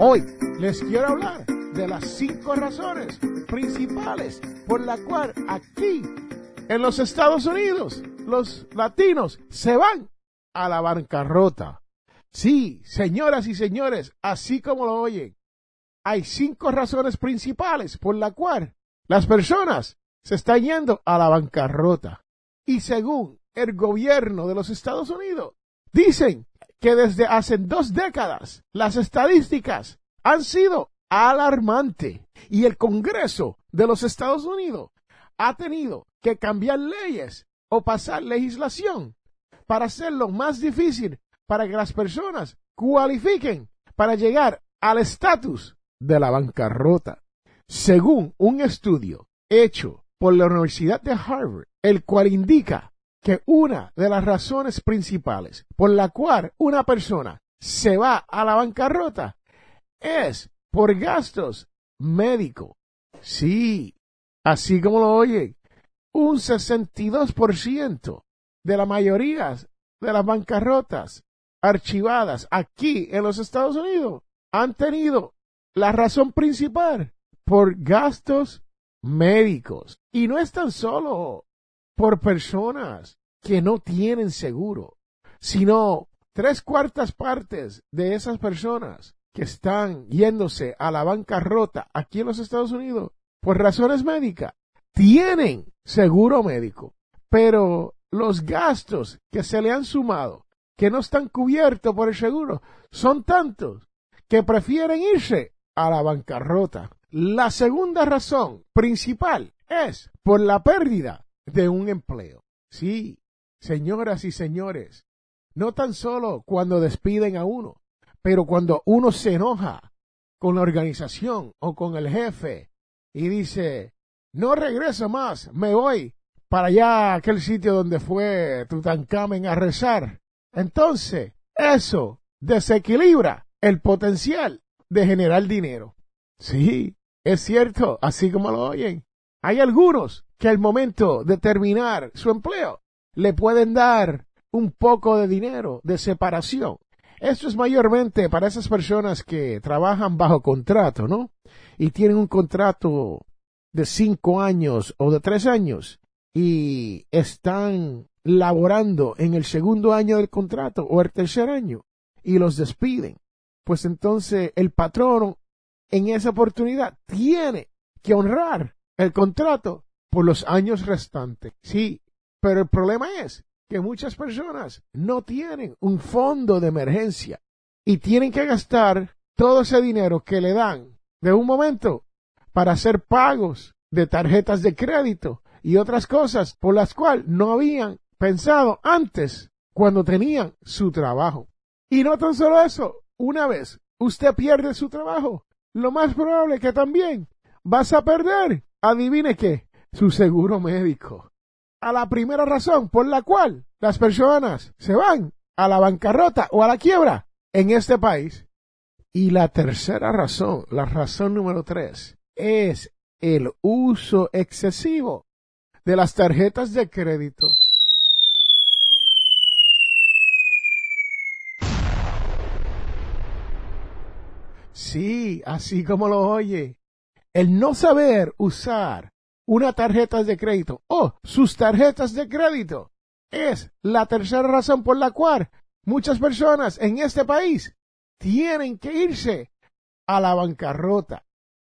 Hoy les quiero hablar de las cinco razones principales por la cual aquí en los Estados Unidos los latinos se van a la bancarrota. Sí, señoras y señores, así como lo oyen, hay cinco razones principales por la cual las personas se están yendo a la bancarrota. Y según el gobierno de los Estados Unidos, dicen que desde hace dos décadas las estadísticas han sido alarmantes y el Congreso de los Estados Unidos ha tenido que cambiar leyes o pasar legislación para hacerlo más difícil para que las personas cualifiquen para llegar al estatus de la bancarrota. Según un estudio hecho por la Universidad de Harvard, el cual indica que una de las razones principales por la cual una persona se va a la bancarrota es por gastos médicos. Sí, así como lo oyen, un 62% de la mayoría de las bancarrotas archivadas aquí en los Estados Unidos han tenido la razón principal por gastos médicos. Y no es tan solo por personas que no tienen seguro, sino tres cuartas partes de esas personas que están yéndose a la bancarrota aquí en los Estados Unidos por razones médicas tienen seguro médico, pero los gastos que se le han sumado que no están cubiertos por el seguro son tantos que prefieren irse a la bancarrota. La segunda razón principal es por la pérdida de un empleo. Sí, señoras y señores, no tan solo cuando despiden a uno, pero cuando uno se enoja con la organización o con el jefe y dice, no regreso más, me voy para allá, aquel sitio donde fue Tutankamen a rezar. Entonces, eso desequilibra el potencial de generar dinero. Sí, es cierto, así como lo oyen. Hay algunos que al momento de terminar su empleo le pueden dar un poco de dinero de separación. Esto es mayormente para esas personas que trabajan bajo contrato, ¿no? Y tienen un contrato de cinco años o de tres años y están laborando en el segundo año del contrato o el tercer año y los despiden. Pues entonces el patrón en esa oportunidad tiene que honrar el contrato por los años restantes. Sí, pero el problema es que muchas personas no tienen un fondo de emergencia y tienen que gastar todo ese dinero que le dan de un momento para hacer pagos de tarjetas de crédito y otras cosas por las cuales no habían pensado antes cuando tenían su trabajo. Y no tan solo eso, una vez usted pierde su trabajo, lo más probable que también vas a perder, adivine qué, su seguro médico. A la primera razón por la cual las personas se van a la bancarrota o a la quiebra en este país. Y la tercera razón, la razón número tres, es el uso excesivo de las tarjetas de crédito. Sí, así como lo oye. El no saber usar una tarjeta de crédito o sus tarjetas de crédito es la tercera razón por la cual muchas personas en este país tienen que irse a la bancarrota.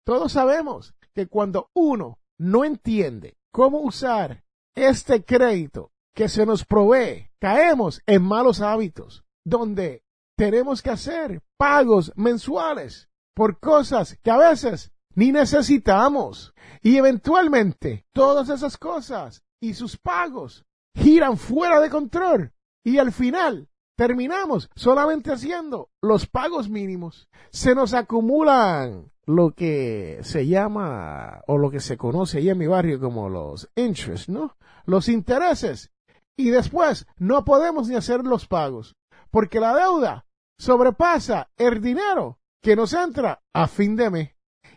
Todos sabemos que cuando uno no entiende cómo usar este crédito que se nos provee, caemos en malos hábitos, donde tenemos que hacer pagos mensuales por cosas que a veces ni necesitamos. Y eventualmente todas esas cosas y sus pagos giran fuera de control y al final terminamos solamente haciendo los pagos mínimos. Se nos acumulan lo que se llama o lo que se conoce ahí en mi barrio como los interests, ¿no? Los intereses. Y después no podemos ni hacer los pagos porque la deuda sobrepasa el dinero que nos entra a fin de mes.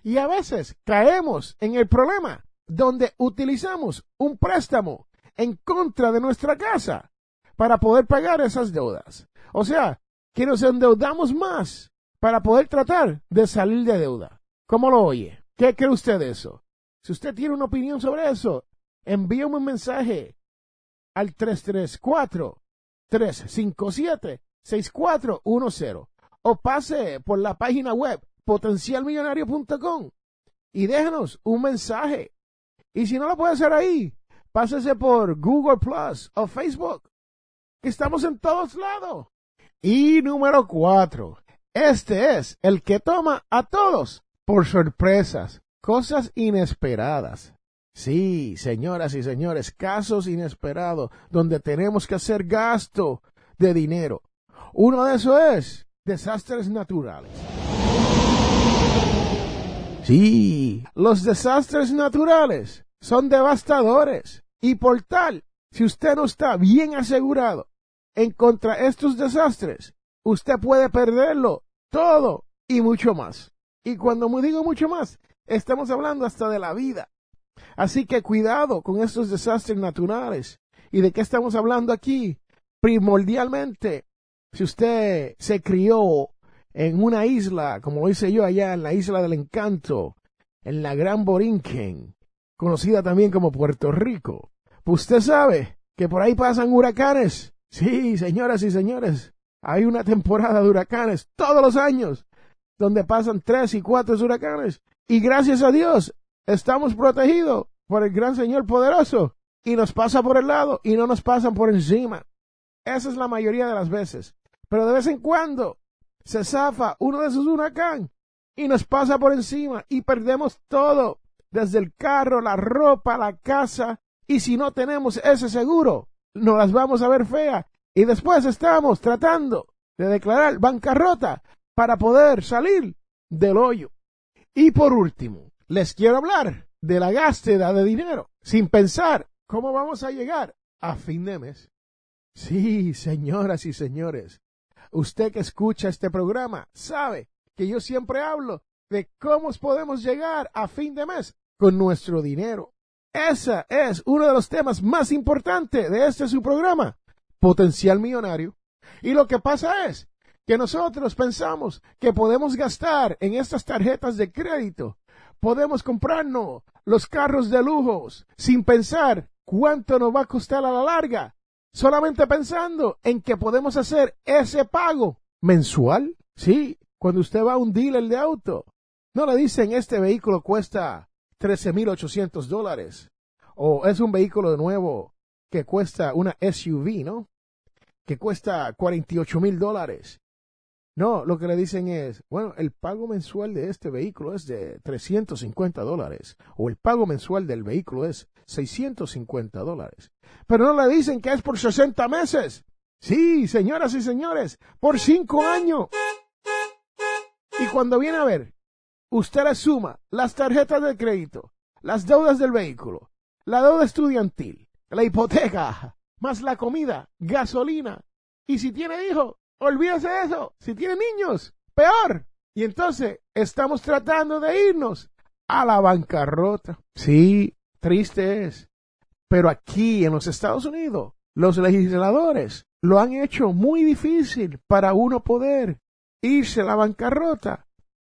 Y a veces caemos en el problema donde utilizamos un préstamo en contra de nuestra casa para poder pagar esas deudas. O sea, que nos endeudamos más para poder tratar de salir de deuda. ¿Cómo lo oye? ¿Qué cree usted de eso? Si usted tiene una opinión sobre eso, envíame un mensaje al 334-357-6410 o pase por la página web potencialmillonario.com y déjenos un mensaje. Y si no lo puede hacer ahí, pásese por Google Plus o Facebook estamos en todos lados. Y número cuatro, este es el que toma a todos por sorpresas, cosas inesperadas. Sí, señoras y señores, casos inesperados donde tenemos que hacer gasto de dinero. Uno de esos es desastres naturales. Sí, los desastres naturales son devastadores y por tal si usted no está bien asegurado en contra estos desastres, usted puede perderlo todo y mucho más. Y cuando digo mucho más, estamos hablando hasta de la vida. Así que cuidado con estos desastres naturales. ¿Y de qué estamos hablando aquí? Primordialmente, si usted se crió en una isla, como lo hice yo allá en la isla del encanto, en la Gran Borinquen, conocida también como Puerto Rico, Usted sabe que por ahí pasan huracanes. Sí, señoras y señores, hay una temporada de huracanes todos los años donde pasan tres y cuatro huracanes. Y gracias a Dios estamos protegidos por el gran Señor poderoso y nos pasa por el lado y no nos pasan por encima. Esa es la mayoría de las veces. Pero de vez en cuando se zafa uno de esos huracanes y nos pasa por encima y perdemos todo, desde el carro, la ropa, la casa, y si no tenemos ese seguro, nos las vamos a ver fea. Y después estamos tratando de declarar bancarrota para poder salir del hoyo. Y por último, les quiero hablar de la gásteda de dinero, sin pensar cómo vamos a llegar a fin de mes. Sí, señoras y señores, usted que escucha este programa sabe que yo siempre hablo de cómo podemos llegar a fin de mes con nuestro dinero. Ese es uno de los temas más importantes de este su programa, potencial millonario. Y lo que pasa es que nosotros pensamos que podemos gastar en estas tarjetas de crédito, podemos comprarnos los carros de lujos sin pensar cuánto nos va a costar a la larga, solamente pensando en que podemos hacer ese pago mensual. Sí, cuando usted va a un dealer de auto, no le dicen este vehículo cuesta 13.800 dólares. O es un vehículo de nuevo que cuesta una SUV, ¿no? Que cuesta 48 mil dólares. No, lo que le dicen es, bueno, el pago mensual de este vehículo es de 350 dólares. O el pago mensual del vehículo es 650 dólares. Pero no le dicen que es por 60 meses. Sí, señoras y señores, por 5 años. Y cuando viene a ver, usted le suma las tarjetas de crédito, las deudas del vehículo, la deuda estudiantil, la hipoteca, más la comida, gasolina. Y si tiene hijos, olvídese de eso. Si tiene niños, peor. Y entonces estamos tratando de irnos a la bancarrota. Sí, triste es. Pero aquí en los Estados Unidos, los legisladores lo han hecho muy difícil para uno poder irse a la bancarrota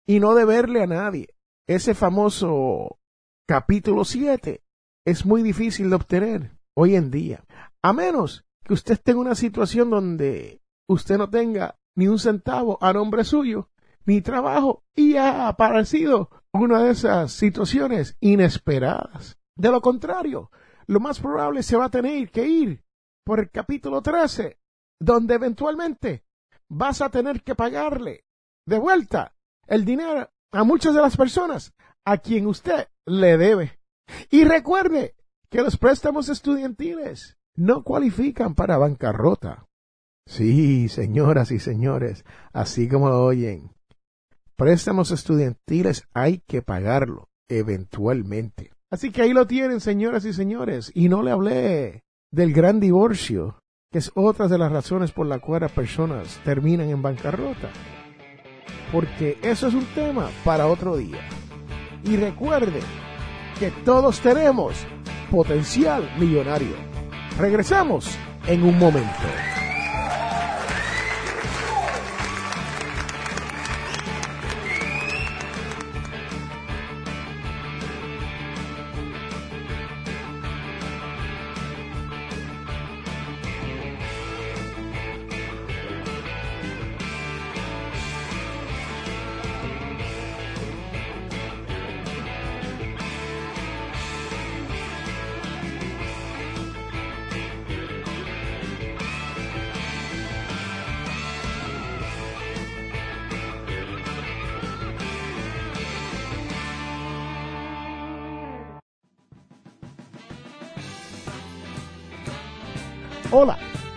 y no deberle a nadie. Ese famoso capítulo 7 es muy difícil de obtener hoy en día. A menos que usted esté en una situación donde usted no tenga ni un centavo a nombre suyo, mi trabajo y ha aparecido una de esas situaciones inesperadas. De lo contrario, lo más probable se va a tener que ir por el capítulo 13, donde eventualmente vas a tener que pagarle de vuelta el dinero a muchas de las personas a quien usted le debe. Y recuerde que los préstamos estudiantiles no cualifican para bancarrota. Sí, señoras y señores, así como lo oyen, préstamos estudiantiles hay que pagarlo eventualmente. Así que ahí lo tienen, señoras y señores, y no le hablé del gran divorcio, que es otra de las razones por las cuales personas terminan en bancarrota. Porque eso es un tema para otro día. Y recuerde que todos tenemos potencial millonario. Regresamos en un momento.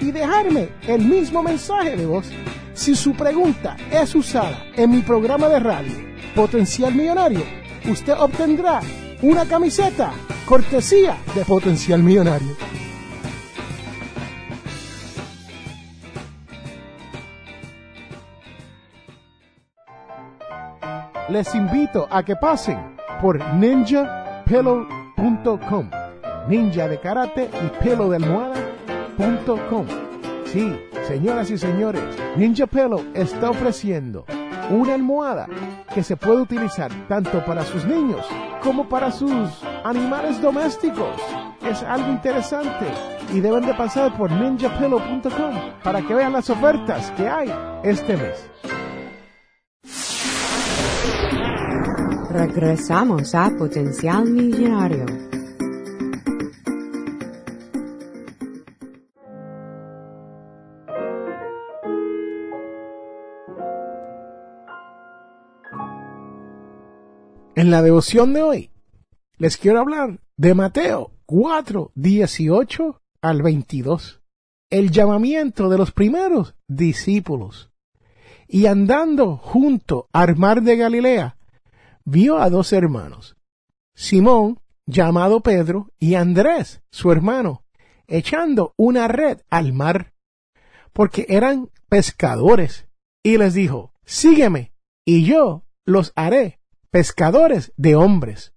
y dejarme el mismo mensaje de voz. Si su pregunta es usada en mi programa de radio Potencial Millonario, usted obtendrá una camiseta cortesía de Potencial Millonario. Les invito a que pasen por ninjapillow.com. Ninja de karate y pelo de almohada Sí, señoras y señores, Ninja Pillow está ofreciendo una almohada que se puede utilizar tanto para sus niños como para sus animales domésticos. Es algo interesante y deben de pasar por ninjapillow.com para que vean las ofertas que hay este mes. Regresamos a Potencial Millonario. En la devoción de hoy les quiero hablar de Mateo 4, 18 al 22, el llamamiento de los primeros discípulos. Y andando junto al mar de Galilea, vio a dos hermanos, Simón, llamado Pedro, y Andrés, su hermano, echando una red al mar, porque eran pescadores, y les dijo, sígueme, y yo los haré pescadores de hombres.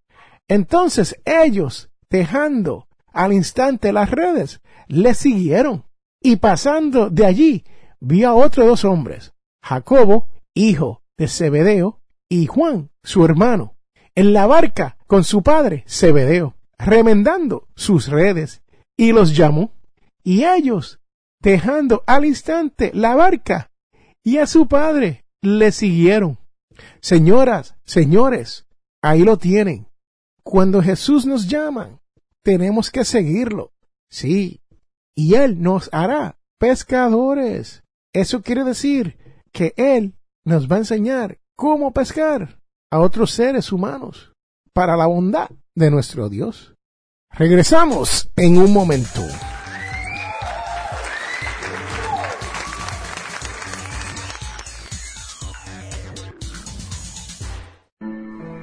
Entonces ellos, dejando al instante las redes, le siguieron. Y pasando de allí, vio a otros dos hombres, Jacobo, hijo de Zebedeo, y Juan, su hermano, en la barca con su padre Zebedeo, remendando sus redes, y los llamó. Y ellos, dejando al instante la barca y a su padre, le siguieron. Señoras, señores, ahí lo tienen. Cuando Jesús nos llama, tenemos que seguirlo. Sí, y Él nos hará pescadores. Eso quiere decir que Él nos va a enseñar cómo pescar a otros seres humanos para la bondad de nuestro Dios. Regresamos en un momento.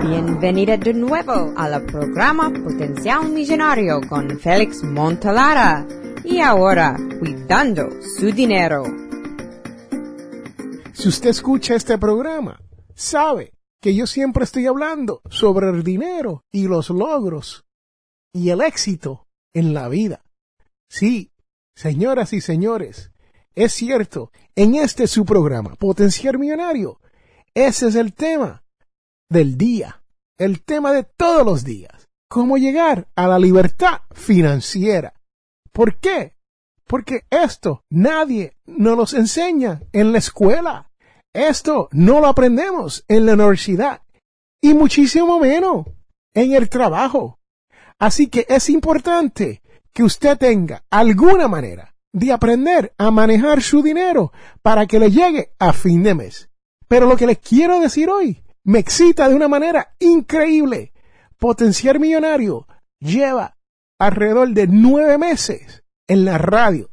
Bienvenida de nuevo al programa Potencial Millonario con Félix Montalara. Y ahora, cuidando su dinero. Si usted escucha este programa, sabe que yo siempre estoy hablando sobre el dinero y los logros y el éxito en la vida. Sí, señoras y señores, es cierto, en este su programa, Potenciar Millonario, ese es el tema del día, el tema de todos los días, cómo llegar a la libertad financiera. ¿Por qué? Porque esto nadie nos los enseña en la escuela. Esto no lo aprendemos en la universidad y muchísimo menos en el trabajo. Así que es importante que usted tenga alguna manera de aprender a manejar su dinero para que le llegue a fin de mes. Pero lo que les quiero decir hoy me excita de una manera increíble. Potenciar Millonario lleva alrededor de nueve meses en la radio.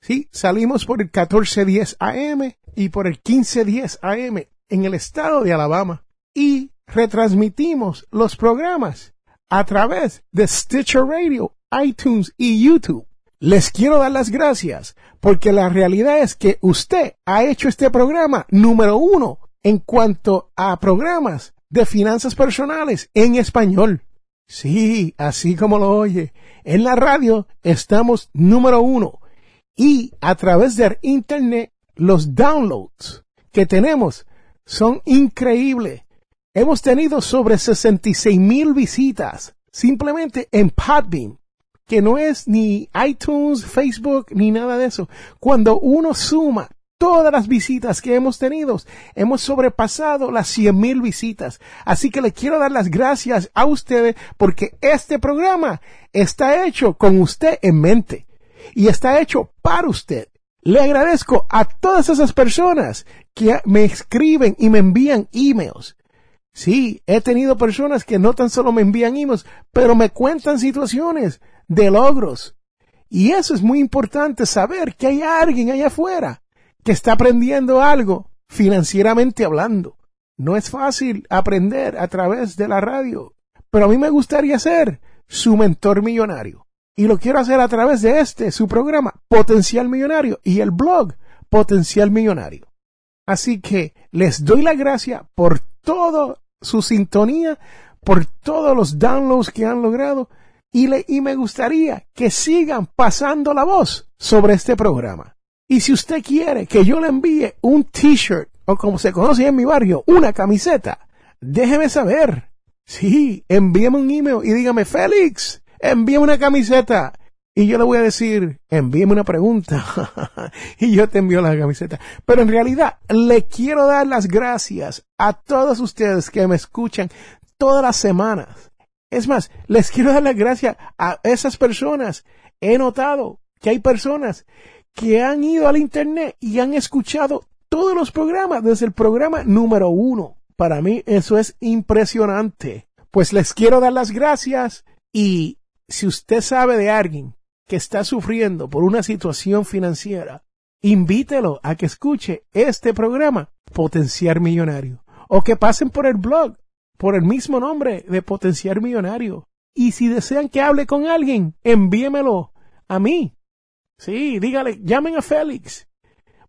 Sí, salimos por el 1410 AM y por el 1510 AM en el estado de Alabama y retransmitimos los programas a través de Stitcher Radio, iTunes y YouTube. Les quiero dar las gracias porque la realidad es que usted ha hecho este programa número uno en cuanto a programas de finanzas personales en español. Sí, así como lo oye. En la radio estamos número uno. Y a través del Internet, los downloads que tenemos son increíbles. Hemos tenido sobre 66 mil visitas simplemente en Podbean, que no es ni iTunes, Facebook, ni nada de eso. Cuando uno suma todas las visitas que hemos tenido, hemos sobrepasado las cien mil visitas. Así que le quiero dar las gracias a ustedes porque este programa está hecho con usted en mente y está hecho para usted. Le agradezco a todas esas personas que me escriben y me envían emails. Sí, he tenido personas que no tan solo me envían emails, pero me cuentan situaciones de logros. Y eso es muy importante saber que hay alguien allá afuera que está aprendiendo algo financieramente hablando. No es fácil aprender a través de la radio, pero a mí me gustaría ser su mentor millonario. Y lo quiero hacer a través de este, su programa, Potencial Millonario, y el blog, Potencial Millonario. Así que les doy la gracia por toda su sintonía, por todos los downloads que han logrado, y, le, y me gustaría que sigan pasando la voz sobre este programa. Y si usted quiere que yo le envíe un t-shirt, o como se conoce en mi barrio, una camiseta, déjeme saber. Sí, envíeme un email y dígame, Félix, envíame una camiseta. Y yo le voy a decir, envíeme una pregunta. y yo te envío la camiseta. Pero en realidad, le quiero dar las gracias a todos ustedes que me escuchan todas las semanas. Es más, les quiero dar las gracias a esas personas. He notado que hay personas que han ido al Internet y han escuchado todos los programas desde el programa número uno. Para mí eso es impresionante. Pues les quiero dar las gracias y si usted sabe de alguien que está sufriendo por una situación financiera, invítelo a que escuche este programa, Potenciar Millonario, o que pasen por el blog, por el mismo nombre de Potenciar Millonario. Y si desean que hable con alguien, envíemelo a mí, Sí, dígale, llamen a Félix.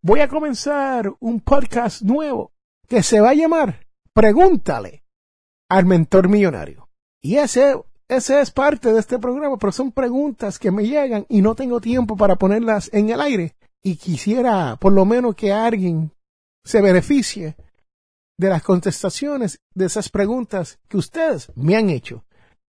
Voy a comenzar un podcast nuevo que se va a llamar Pregúntale al mentor millonario. Y ese, ese es parte de este programa, pero son preguntas que me llegan y no tengo tiempo para ponerlas en el aire. Y quisiera por lo menos que alguien se beneficie de las contestaciones de esas preguntas que ustedes me han hecho.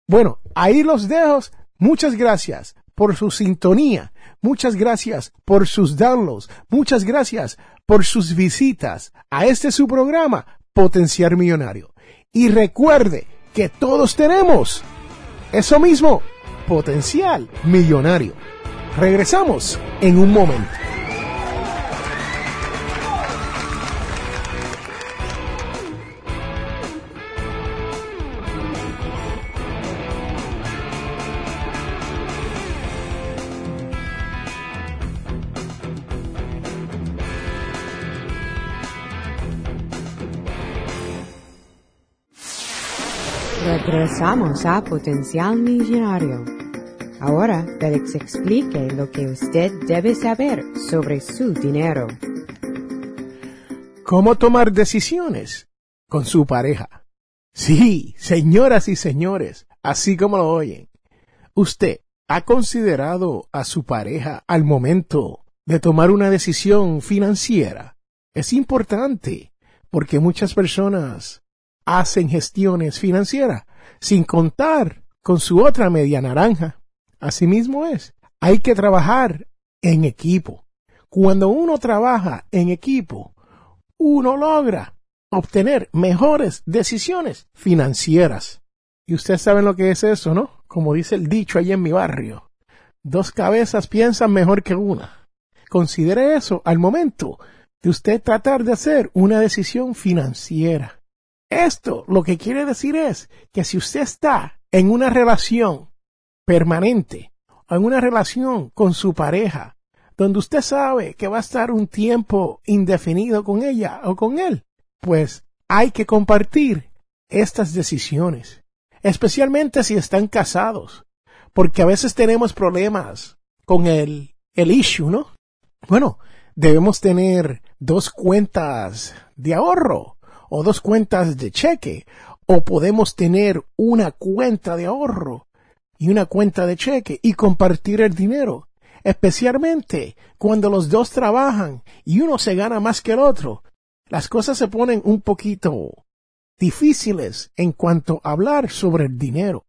Bueno, ahí los dejo. Muchas gracias por su sintonía. Muchas gracias por sus downloads. Muchas gracias por sus visitas a este su programa, Potenciar Millonario. Y recuerde que todos tenemos eso mismo, potencial millonario. Regresamos en un momento. Regresamos a Potencial Millonario. Ahora Félix explique lo que usted debe saber sobre su dinero. ¿Cómo tomar decisiones con su pareja? Sí, señoras y señores, así como lo oyen. ¿Usted ha considerado a su pareja al momento de tomar una decisión financiera? Es importante porque muchas personas hacen gestiones financieras sin contar con su otra media naranja. Asimismo es, hay que trabajar en equipo. Cuando uno trabaja en equipo, uno logra obtener mejores decisiones financieras. Y ustedes saben lo que es eso, ¿no? Como dice el dicho ahí en mi barrio. Dos cabezas piensan mejor que una. Considere eso al momento de usted tratar de hacer una decisión financiera. Esto lo que quiere decir es que si usted está en una relación permanente, en una relación con su pareja, donde usted sabe que va a estar un tiempo indefinido con ella o con él, pues hay que compartir estas decisiones, especialmente si están casados, porque a veces tenemos problemas con el, el issue, ¿no? Bueno, debemos tener dos cuentas de ahorro o dos cuentas de cheque, o podemos tener una cuenta de ahorro y una cuenta de cheque y compartir el dinero, especialmente cuando los dos trabajan y uno se gana más que el otro. Las cosas se ponen un poquito difíciles en cuanto a hablar sobre el dinero.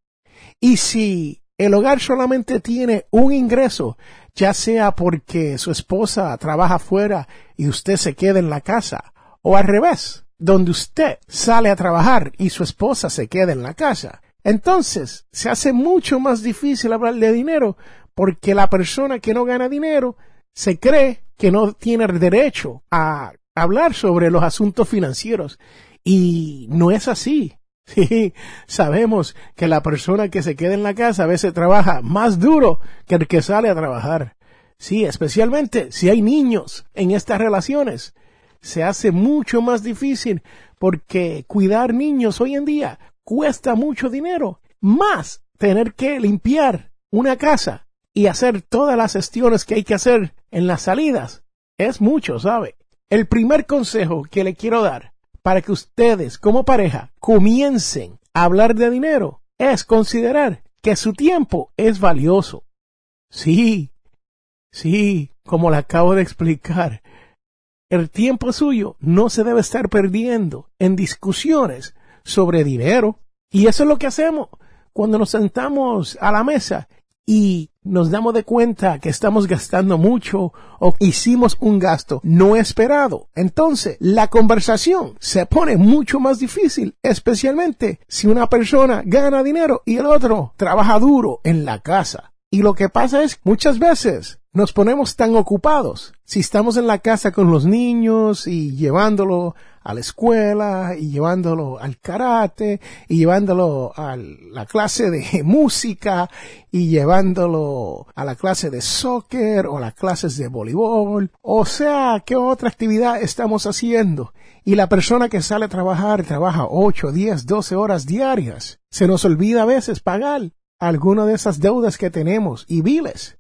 Y si el hogar solamente tiene un ingreso, ya sea porque su esposa trabaja fuera y usted se queda en la casa, o al revés, donde usted sale a trabajar y su esposa se queda en la casa. Entonces se hace mucho más difícil hablar de dinero porque la persona que no gana dinero se cree que no tiene derecho a hablar sobre los asuntos financieros. Y no es así. Sí, sabemos que la persona que se queda en la casa a veces trabaja más duro que el que sale a trabajar. Sí, especialmente si hay niños en estas relaciones se hace mucho más difícil porque cuidar niños hoy en día cuesta mucho dinero, más tener que limpiar una casa y hacer todas las gestiones que hay que hacer en las salidas. Es mucho, ¿sabe? El primer consejo que le quiero dar para que ustedes como pareja comiencen a hablar de dinero es considerar que su tiempo es valioso. Sí, sí, como le acabo de explicar, el tiempo suyo no se debe estar perdiendo en discusiones sobre dinero. Y eso es lo que hacemos cuando nos sentamos a la mesa y nos damos de cuenta que estamos gastando mucho o hicimos un gasto no esperado. Entonces, la conversación se pone mucho más difícil, especialmente si una persona gana dinero y el otro trabaja duro en la casa. Y lo que pasa es muchas veces nos ponemos tan ocupados. Si estamos en la casa con los niños y llevándolo a la escuela y llevándolo al karate y llevándolo a la clase de música y llevándolo a la clase de soccer o las clases de voleibol o sea, qué otra actividad estamos haciendo y la persona que sale a trabajar trabaja 8, 10, 12 horas diarias. Se nos olvida a veces pagar alguna de esas deudas que tenemos y biles.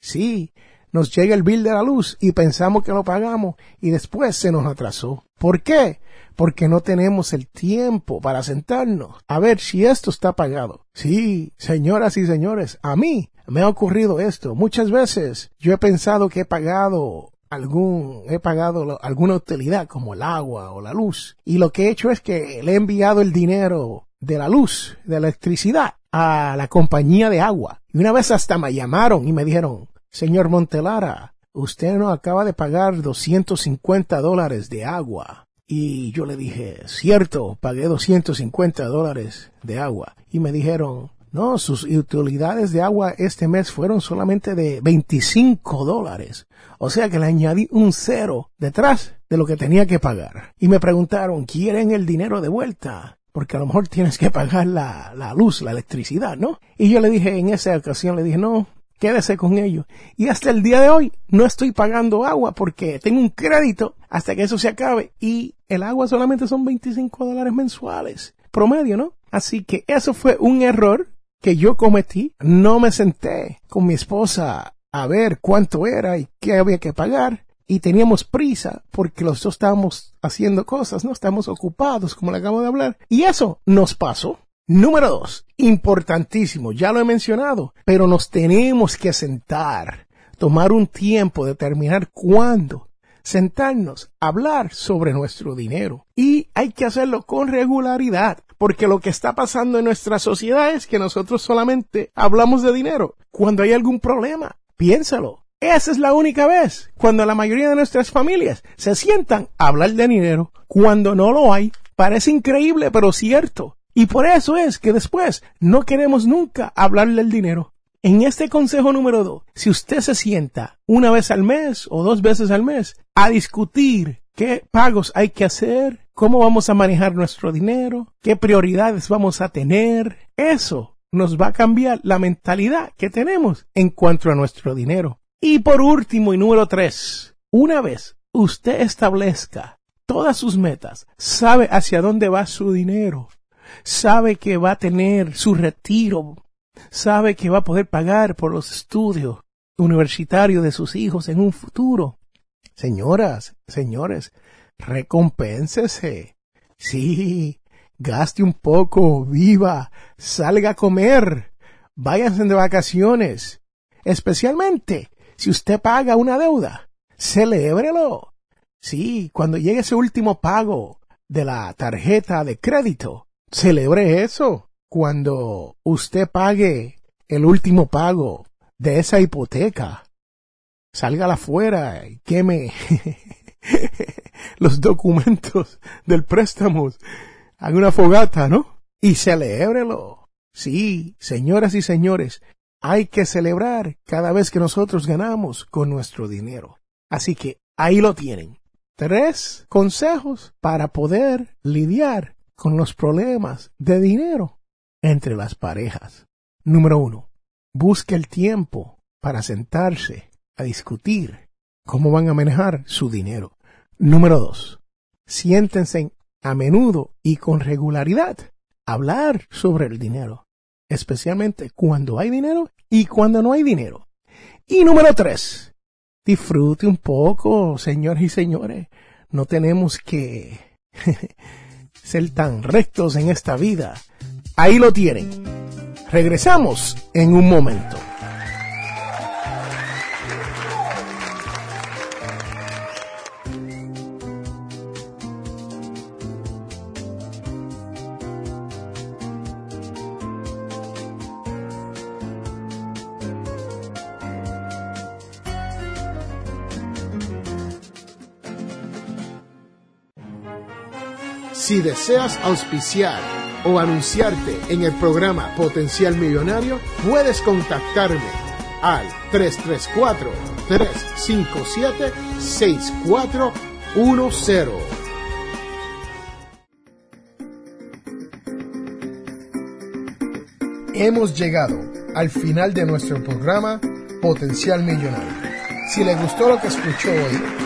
Sí, nos llega el bill de la luz y pensamos que lo pagamos y después se nos atrasó. ¿Por qué? Porque no tenemos el tiempo para sentarnos a ver si esto está pagado. Sí, señoras y señores, a mí me ha ocurrido esto. Muchas veces yo he pensado que he pagado algún, he pagado alguna utilidad como el agua o la luz. Y lo que he hecho es que le he enviado el dinero de la luz, de la electricidad, a la compañía de agua. Y una vez hasta me llamaron y me dijeron, señor Montelara, usted no acaba de pagar 250 dólares de agua. Y yo le dije, cierto, pagué 250 dólares de agua. Y me dijeron, No, sus utilidades de agua este mes fueron solamente de 25 dólares. O sea que le añadí un cero detrás de lo que tenía que pagar. Y me preguntaron, ¿quieren el dinero de vuelta? Porque a lo mejor tienes que pagar la, la luz, la electricidad, ¿no? Y yo le dije, en esa ocasión le dije, no, quédese con ellos. Y hasta el día de hoy no estoy pagando agua porque tengo un crédito hasta que eso se acabe. Y el agua solamente son 25 dólares mensuales. Promedio, ¿no? Así que eso fue un error que yo cometí, no me senté con mi esposa a ver cuánto era y qué había que pagar. Y teníamos prisa porque los dos estábamos haciendo cosas, no estamos ocupados, como le acabo de hablar. Y eso nos pasó. Número dos, importantísimo, ya lo he mencionado, pero nos tenemos que sentar, tomar un tiempo, determinar cuándo, sentarnos, hablar sobre nuestro dinero. Y hay que hacerlo con regularidad. Porque lo que está pasando en nuestra sociedad es que nosotros solamente hablamos de dinero cuando hay algún problema. Piénsalo. Esa es la única vez cuando la mayoría de nuestras familias se sientan a hablar de dinero cuando no lo hay. Parece increíble, pero cierto. Y por eso es que después no queremos nunca hablar del dinero. En este consejo número dos, si usted se sienta una vez al mes o dos veces al mes a discutir qué pagos hay que hacer, cómo vamos a manejar nuestro dinero, qué prioridades vamos a tener. Eso nos va a cambiar la mentalidad que tenemos en cuanto a nuestro dinero. Y por último y número tres, una vez usted establezca todas sus metas, sabe hacia dónde va su dinero, sabe que va a tener su retiro, sabe que va a poder pagar por los estudios universitarios de sus hijos en un futuro. Señoras, señores, recompénsese. Sí, gaste un poco, viva, salga a comer, váyanse de vacaciones. Especialmente si usted paga una deuda, celébrelo. Sí, cuando llegue ese último pago de la tarjeta de crédito, celebre eso. Cuando usted pague el último pago de esa hipoteca, salga afuera y queme los documentos del préstamo, haga una fogata, ¿no? Y celébrelo. Sí, señoras y señores, hay que celebrar cada vez que nosotros ganamos con nuestro dinero. Así que ahí lo tienen. Tres consejos para poder lidiar con los problemas de dinero entre las parejas. Número uno, busque el tiempo para sentarse a discutir cómo van a manejar su dinero. Número dos, siéntense a menudo y con regularidad a hablar sobre el dinero, especialmente cuando hay dinero y cuando no hay dinero. Y número tres, disfrute un poco, señores y señores. No tenemos que ser tan rectos en esta vida. Ahí lo tienen. Regresamos en un momento. Si deseas auspiciar o anunciarte en el programa Potencial Millonario, puedes contactarme al 334-357-6410. Hemos llegado al final de nuestro programa Potencial Millonario. Si le gustó lo que escuchó hoy,